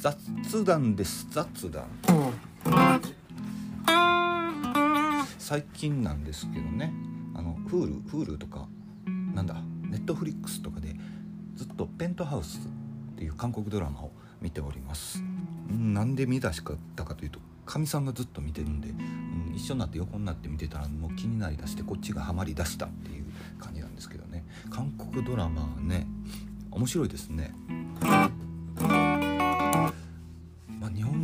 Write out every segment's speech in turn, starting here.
雑談です。雑談。最近なんですけどね。あの Hulu, Hulu とかなんだ Netflix とかでずっと「ペントハウス」っていう韓国ドラマを見ております。なんで見出しかったかというとかみさんがずっと見てるんで、うん、一緒になって横になって見てたらもう気になりだしてこっちがハマりだしたっていう感じなんですけどね。韓国ドラマはね面白いですね。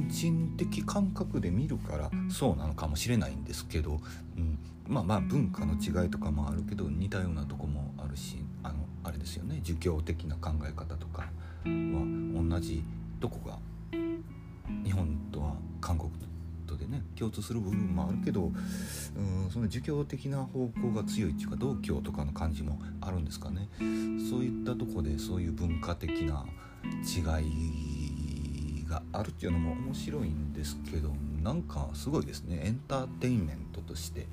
人的感覚で見るからそうなのかもしれないんですけど、うん、まあまあ文化の違いとかもあるけど似たようなとこもあるしあのあれですよね。儒教的な考え方とかは同じとこが日本とは韓国とでね共通する部分もあるけどうんその儒教的な方向が強いっていうか道教とかの感じもあるんですかね。そういったとこでそういう文化的な違いがあるっていうのも面白いんですけどなんかすごいですね。エンターテインメントとして、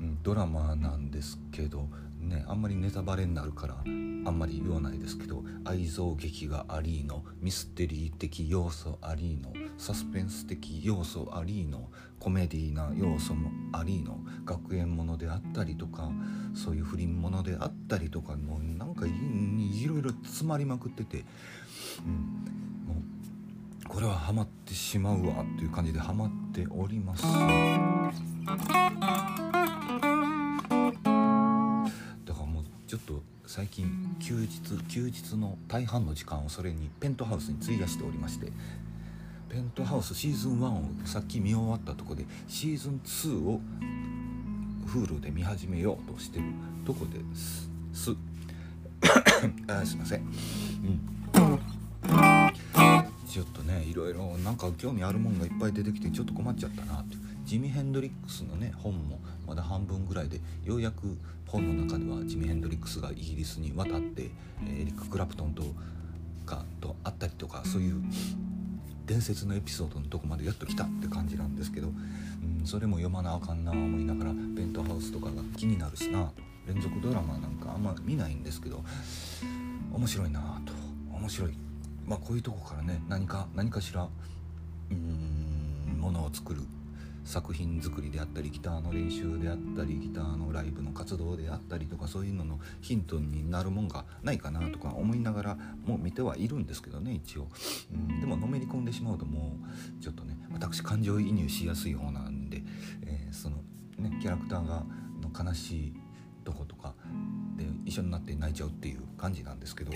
うん、ドラマなんですけどねあんまりネタバレになるからあんまり言わないですけど愛憎劇がありのミステリー的要素ありのサスペンス的要素ありのコメディーな要素もありの学園ものであったりとかそういう不倫ものであったりとかもうなんかいろいろ詰まりまくってて、うん、これはハマってしまうわっていう感じでハマっております。だからもうちょっと最近休日休日の大半の時間をそれにペントハウスに費やしておりましてペントハウスシーズン1をさっき見終わったとこでシーズン2を Hulu で見始めようとしてるとこです。す あすいません。うん。ちょっとねいろいろなんか興味あるもんがいっぱい出てきてちょっと困っちゃったなって。ジミ・ヘンドリックスのね本もまだ半分ぐらいでようやく本の中ではジミ・ヘンドリックスがイギリスに渡って、エリック・クラプトンとかと会ったりとかそういう伝説のエピソードのとこまでやっと来たって感じなんですけど、うん、それも読まなあかんな思いながらベントハウスとかが気になるしな連続ドラマなんかあんま見ないんですけど面白いなと。面白いまあ、こういうとこからね何か何かしらうんものを作る作品作りであったりギターの練習であったりギターのライブの活動であったりとかそういうののヒントになるもんがないかなとか思いながらもう見てはいるんですけどね一応うんでものめり込んでしまうともうちょっとね私感情移入しやすい方なんで、えー、そのねキャラクターがの悲しいとことかで一緒になって泣いちゃうっていう感じなんですけど。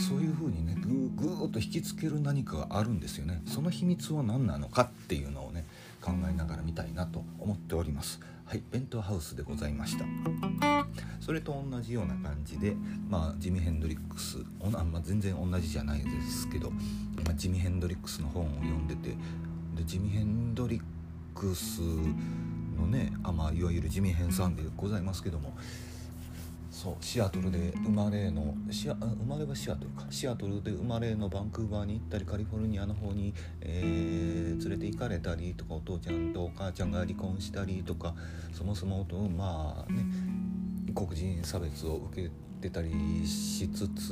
そういうふうにねぐぐーっと引きつける何かがあるんですよね。その秘密は何なのかっていうのをね考えながら見たいなと思っております。はいベントハウスでございました。それと同じような感じで、まあ、ジミ・ヘンドリックスおな、まあ、全然同じじゃないですけど、まあ、ジミ・ヘンドリックスの本を読んでてでジミ・ヘンドリックスのねあ、まあ、いわゆるジミ・ヘンさんでございますけどもそうシアトルで生まれのシア生まれはシアトルかシアトルで生まれのバンクーバーに行ったりカリフォルニアの方に、えー、連れて行かれたりとかお父ちゃんとお母ちゃんが離婚したりとかそもそもとまあね黒人差別を受けてたりしつつ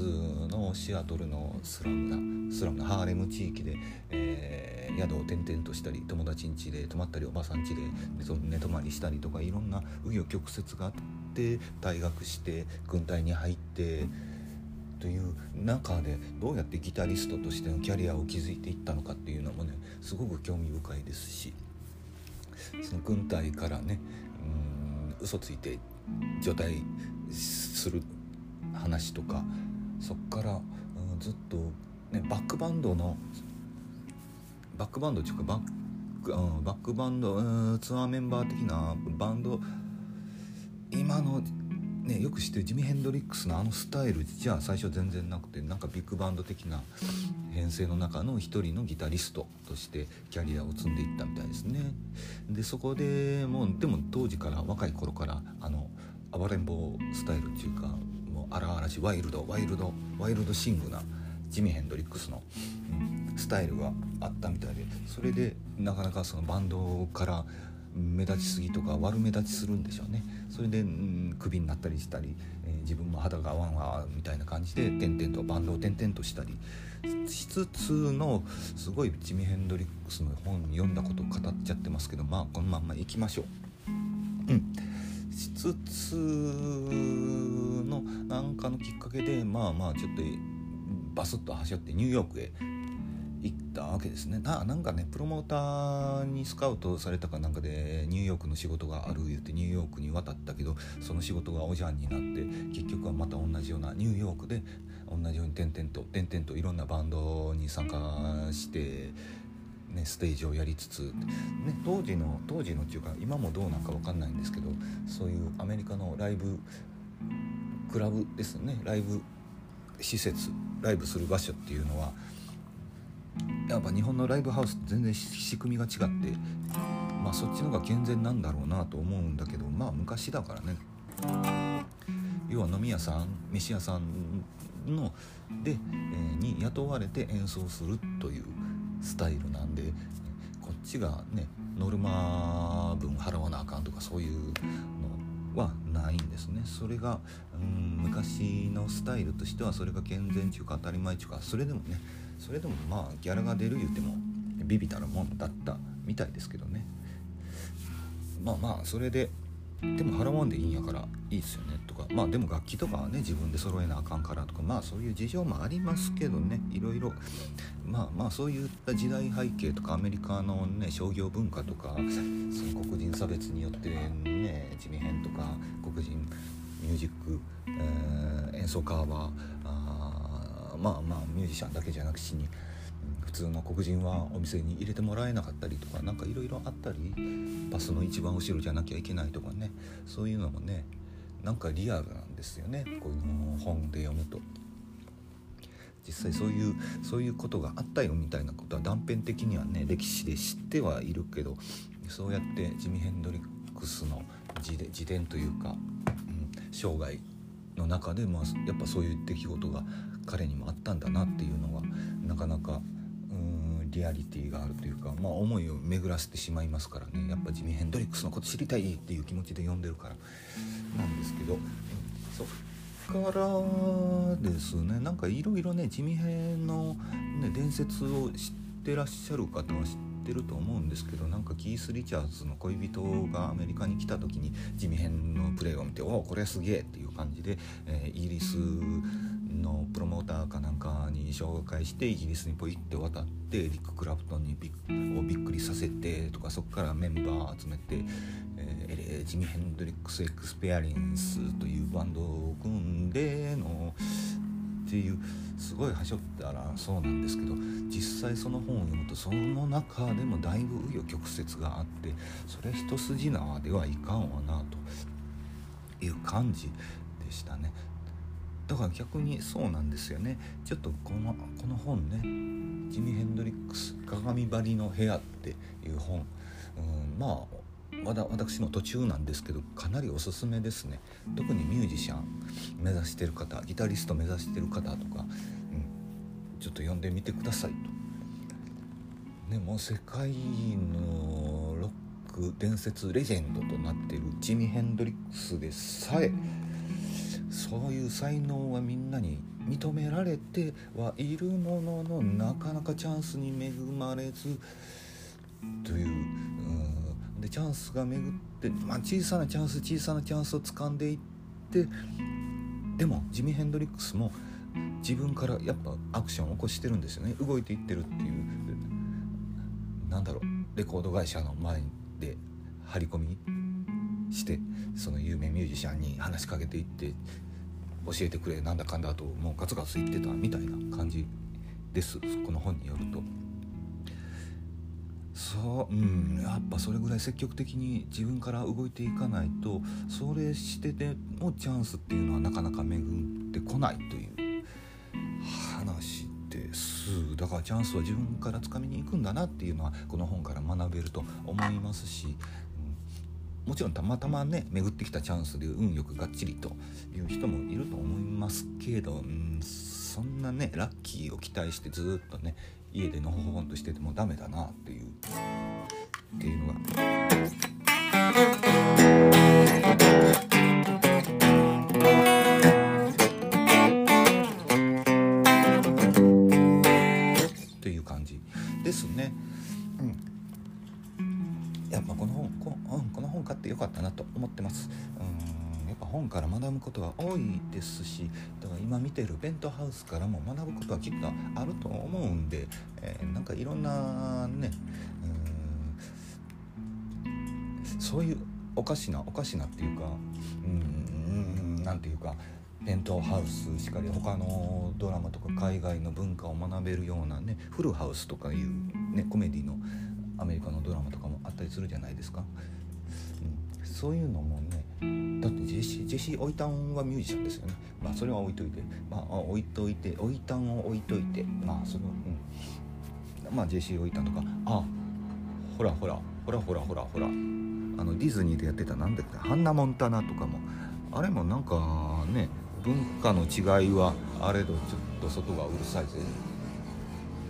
のシアトルのスラムなスラムなハーレム地域で、えー、宿を転々としたり友達ん家で泊まったりおばさん家で寝泊まりしたりとかいろんな紆余曲折があって。って退学して軍隊に入ってという中でどうやってギタリストとしてのキャリアを築いていったのかっていうのもねすごく興味深いですしその軍隊からねうん嘘ついて除隊する話とかそっから、うん、ずっと、ね、バックバンドのバックバンドっていうかバック,、バックバンド、うん、ツアーメンバー的なバンド今のねよく知ってるジミ・ヘンドリックスのあのスタイルじゃ最初全然なくてなんかビッグバンド的な編成の中の一人のギタリストとしてキャリアを積んでいったみたいですね。でそこでもうでも当時から若い頃からあの暴れん坊スタイルっていうかもう荒々しいワイルドワイルドワイルドシングなジミ・ヘンドリックスの、スタイルがあったみたいでそれでなかなかそのバンドから目立ちすぎとか悪目立ちするんでしょうねそれで、うん、クビになったりしたり、えー、自分も肌が合わんわみたいな感じで点々とバンドを点々としたりしつつのすごいジミ・ヘンドリックスの本読んだことを語っちゃってますけどまあこのまんまいきましょう。うんしつつのなんかのきっかけでまあまあちょっとバスッと走ってニューヨークへ行ったわけですね。ななんかねプロモーターにスカウトされたかなんかでニューヨークの仕事がある言うてニューヨークに渡ったけどその仕事がおじゃんになって結局はまた同じようなニューヨークで同じように点々と点々といろんなバンドに参加してね、ステージをやりつつ、ね、当時の当時のっていうか今もどうなんか分かんないんですけどそういうアメリカのライブクラブですね。ライブ施設ライブする場所っていうのはやっぱ日本のライブハウス全然仕組みが違ってまあそっちの方が健全なんだろうなと思うんだけどまあ昔だからね。要は飲み屋さん飯屋さんので、え、に雇われて演奏するというスタイルなんでこっちがねノルマ分払わなあかんとかそういうのはないんですね。それがうん昔のスタイルとしてはそれが健全中か当たり前中かそれでもねそれでもまあギャラが出る言うてもビビたるもんだったみたいですけどね。まあまあそれででも払わんでいいんやからいいっすよねとか。まあでも楽器とかはね自分で揃えなあかんからとか。まあそういう事情もありますけどね。いろいろ。まあまあそういった時代背景とかアメリカのね商業文化とかその黒人差別によってね地味編とか黒人ミュージック、えー、演奏家はまあまあミュージシャンだけじゃなくしに普通の黒人はお店に入れてもらえなかったりとか何かいろいろあったりバスの一番後ろじゃなきゃいけないとかねそういうのもねなんかリアルなんですよねこういうの本で読むと。実際そういうそういうことがあったよみたいなことは断片的にはね歴史で知ってはいるけどそうやってジミ・ヘンドリックスの自伝というか、うん、生涯の中で、まあ、やっぱそういう出来事が彼にもあったんだなっていうのはなかなかうんリアリティがあるというか、まあ、思いを巡らせてしまいますからねやっぱジミ・ヘンドリックスのこと知りたいっていう気持ちで読んでるからなんですけど、そっからですねなんかいろいろねジミヘンの、ね、伝説を知ってらっしゃる方は知ってると思うんですけどなんかキース・リチャーズの恋人がアメリカに来た時にジミヘンのプレーを見て「おおこれすげえ!」っていう感じで、えー、イギリスのプロモーターかなんかに紹介してイギリスにポイって渡ってエリック・クラプトンにびをびっくりさせてとかそこからメンバー集めて、えー、ジミ・ヘンドリックス・エクスペリエンスというバンドを組んでのっていうすごいはしょったらそうなんですけど実際その本を読むとその中でもだいぶ紆余曲折があってそれ一筋縄ではいかんわなという感じでしたね。だから逆にそうなんですよね。ちょっとこのこの本ねジミ・ヘンドリックス「鏡張りの部屋」っていう本、うん、まあまだ私の途中なんですけどかなりおすすめですね。特にミュージシャン目指してる方ギタリスト目指してる方とか、うん、ちょっと読んでみてくださいと。ね、もう世界のロック伝説レジェンドとなっているジミ・ヘンドリックスでさえそういう才能はみんなに認められてはいるもののなかなかチャンスに恵まれずという、う、でチャンスが巡って、まあ、小さなチャンス小さなチャンスを掴んでいってでもジミ・ヘンドリックスも自分からやっぱアクションを起こしてるんですよね。動いていってるっていう。なんだろうレコード会社の前で張り込みしてその有名ミュージシャンに話しかけていって教えてくれなんだかんだともうガツガツ言ってたみたいな感じですこの本によると。そううんやっぱそれぐらい積極的に自分から動いていかないとそれしてでもチャンスっていうのはなかなか巡ってこないという話ですだからチャンスは自分からつかみに行くんだなっていうのはこの本から学べると思いますしもちろんたまたまね巡ってきたチャンスで運よくがっちりという人もけど、うん、そんなねラッキーを期待してずっとね家でのほほんとしててもダメだなっていうっていうのがっていう感じですね。うん、やっぱこの本こ,、うん、この本買ってよかったなと思ってます。うん本から学ぶことは多いですしだから今見てるペントハウスからも学ぶことはきっとあると思うんで、えー、なんかいろんなねうんそういうおかしなおかしなっていうかうんなんていうかペントハウスしかり他のドラマとか海外の文化を学べるようなねフルハウスとかいう、ね、コメディのアメリカのドラマとかもあったりするじゃないですか、うん、そういうのもねだってジェシージェシー・オイタンはミュージシャンですよね。まあそれは置いといて。まあ置いといて。オイタンを置いといて。まあそのうん。まあジェシー・オイタンとか。あほらほら。ほらほらほらほら。あのディズニーでやってたなんだっけ。ハンナ・モンタナとかも。あれもなんかね文化の違いはあれどちょっと外がうるさいぜ。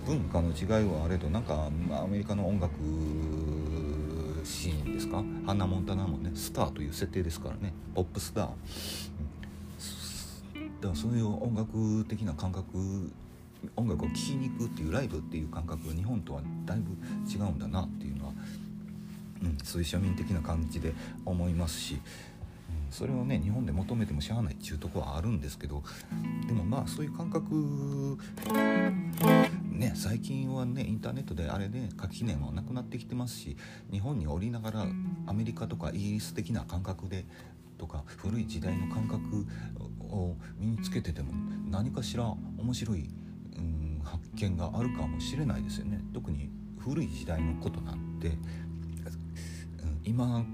文化の違いはあれどなんかアメリカの音楽シーンですか？ハナ・モンタナもね。スターという設定ですからね。ポップスター、うん、だからそういう音楽的な感覚音楽を聴きに行くっていうライブっていう感覚日本とはだいぶ違うんだなっていうのは、うん、そういう庶民的な感じで思いますし。うん。それをね日本で求めてもしゃあないっていうとこはあるんですけど。でもまあそういう感覚ね最近はねインターネットであれで垣根もなくなってきてますし日本におりながらアメリカとかイギリス的な感覚でとか古い時代の感覚を身につけてても何かしら面白い、うん、発見があるかもしれないですよね。特に古い時代のことなんて、うん、今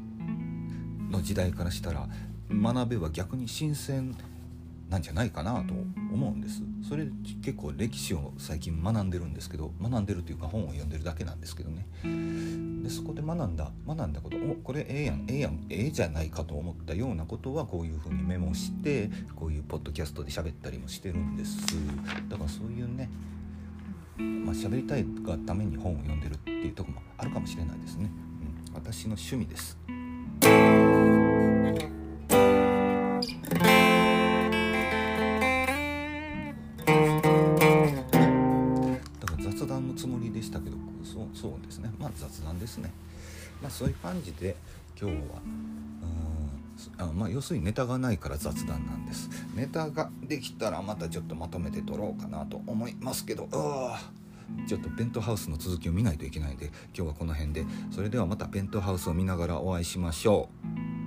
の時代からしたら学べば逆に新鮮なんじゃないかなと思うんです。それ結構歴史を最近学んでるんですけど学んでるというか本を読んでるだけなんですけどね。でそこで学んだ学んだことおこれええやんええやんええじゃないかと思ったようなことはこういうふうにメモしてこういうポッドキャストで喋ったりもしてるんです。だからそういうねまあ喋りたいがために本を読んでるっていうとこもあるかもしれないですね、うん、私の趣味です。けどそうですね。まあ雑談ですね。まあそういう感じで今日はうんあまあ要するにネタがないから雑談なんです。ネタができたらまたちょっとまとめて撮ろうかなと思いますけどちょっとペントハウスの続きを見ないといけないんで今日はこの辺で。それではまたペントハウスを見ながらお会いしましょう。